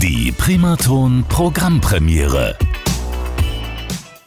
Die Primaton Programmpremiere.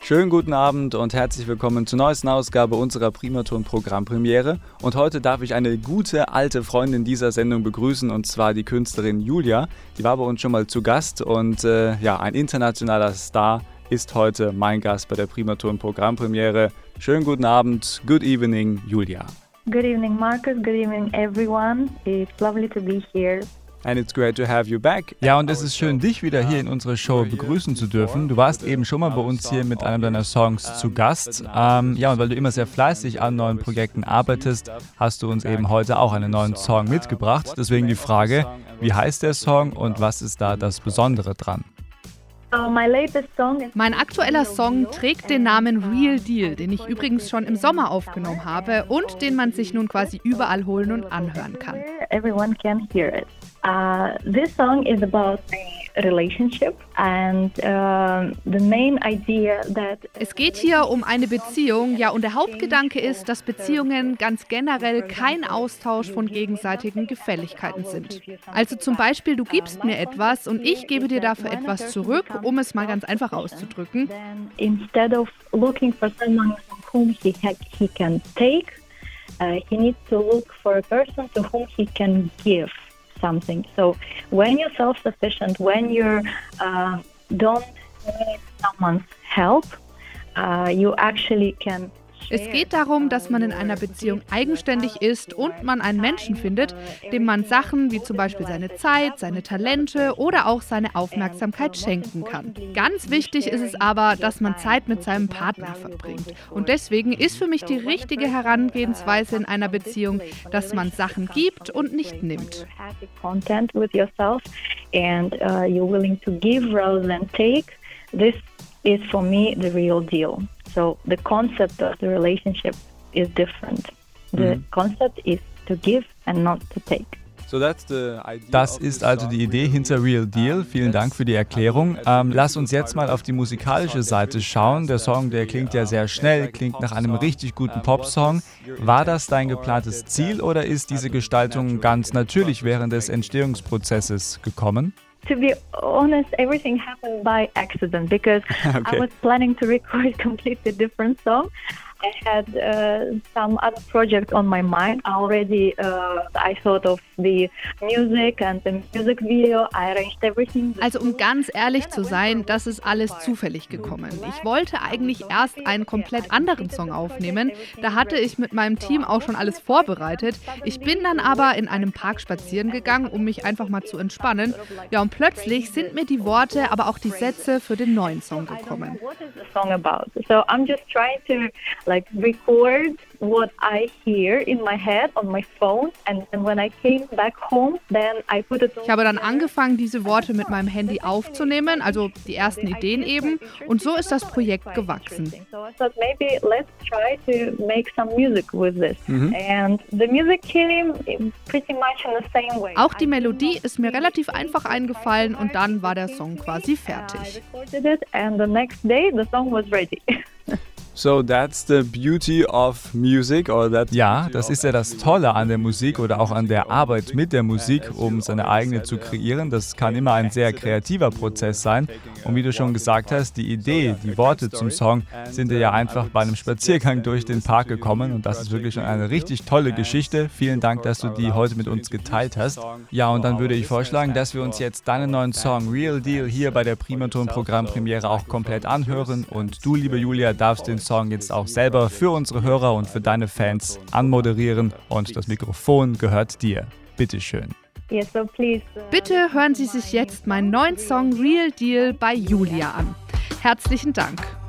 Schönen guten Abend und herzlich willkommen zur neuesten Ausgabe unserer Primaton Programmpremiere. Und heute darf ich eine gute alte Freundin dieser Sendung begrüßen und zwar die Künstlerin Julia. Die war bei uns schon mal zu Gast und äh, ja, ein internationaler Star ist heute mein Gast bei der Primaton Programmpremiere. Schönen guten Abend, good evening, Julia. Good evening, Marcus. Good evening, everyone. It's lovely to be here. And it's great to have you back. Ja, und es ist schön, dich wieder hier in unserer Show begrüßen zu dürfen. Du warst eben schon mal bei uns hier mit einem deiner Songs zu Gast. Ähm, ja, und weil du immer sehr fleißig an neuen Projekten arbeitest, hast du uns eben heute auch einen neuen Song mitgebracht. Deswegen die Frage, wie heißt der Song und was ist da das Besondere dran? Mein aktueller Song trägt den Namen Real Deal, den ich übrigens schon im Sommer aufgenommen habe und den man sich nun quasi überall holen und anhören kann. Uh, this song is about a relationship and uh, the main idea that Es geht hier um eine Beziehung, ja, und der Hauptgedanke ist, dass Beziehungen ganz generell kein Austausch von gegenseitigen Gefälligkeiten sind. Also zum Beispiel, du gibst mir etwas und ich gebe dir dafür etwas zurück, um es mal ganz einfach auszudrücken. instead of looking for someone from whom he, he can take, uh, he needs to look for a person to whom he can give something. So when you're self-sufficient, when you uh, don't need someone's help, uh, you actually can. Es geht darum, dass man in einer Beziehung eigenständig ist und man einen Menschen findet, dem man Sachen wie zum Beispiel seine Zeit, seine Talente oder auch seine Aufmerksamkeit schenken kann. Ganz wichtig ist es aber, dass man Zeit mit seinem Partner verbringt. Und deswegen ist für mich die richtige Herangehensweise in einer Beziehung, dass man Sachen gibt und nicht nimmt. And uh, you're willing to give rather than take. This is for me the real deal. So the concept of the relationship is different. The concept is to give and not to take. So that's the idea Das ist also die Idee hinter Real Deal. Vielen Dank für die Erklärung. Ähm, lass uns jetzt mal auf die musikalische Seite schauen. Der Song, der klingt ja sehr schnell, klingt nach einem richtig guten Popsong. War das dein geplantes Ziel oder ist diese Gestaltung ganz natürlich während des Entstehungsprozesses gekommen? To be honest, everything happened by accident because Okay. I was planning to record a completely different song. I had uh, some other project on my mind already. Uh, I thought of the music and the music video. I arranged everything. Also um ganz ehrlich zu sein, das ist alles zufällig gekommen. Ich wollte eigentlich erst einen komplett anderen Song aufnehmen. Da hatte ich mit meinem Team auch schon alles vorbereitet. Ich bin dann aber in einem Park spazieren gegangen, um mich einfach mal zu entspannen. Ja, und plötzlich sind mir die Worte, aber auch die Sätze für den neuen Song gekommen. What is the song about? So I'm just trying to like record what I hear in my head on my phone, and then when I came back home, then I put it. Ich habe dann angefangen, diese Worte mit meinem Handy aufzunehmen, also die ersten Ideen eben. Und so ist das Projekt gewachsen. So I thought maybe let's try to make some music with this, and the music came pretty much in the same way. Auch die Melodie ist mir relativ einfach eingefallen und dann war der Song quasi fertig. and the next day the song was ready. So that's the beauty of music or that Ja, das ist ja das Tolle an der Musik oder auch an der Arbeit mit der Musik, um seine eigene zu kreieren. Das kann immer ein sehr kreativer Prozess sein. Und wie du schon gesagt hast, die Idee, die Worte zum Song sind dir ja einfach bei einem Spaziergang durch den Park gekommen und das ist wirklich schon eine richtig tolle Geschichte. Vielen Dank, dass du die heute mit uns geteilt hast. Ja, und dann würde ich vorschlagen, dass wir uns jetzt deinen neuen Song Real Deal hier bei der Primaton Programmpremiere auch komplett anhören und du, liebe Julia, darfst den Song jetzt auch selber für unsere Hörer und für deine Fans anmoderieren und das Mikrofon gehört dir. Bitteschön. so please. uh, Bitte hören Sie sich jetzt meinen neuen Song Real Deal bei Julia an. Herzlichen Dank.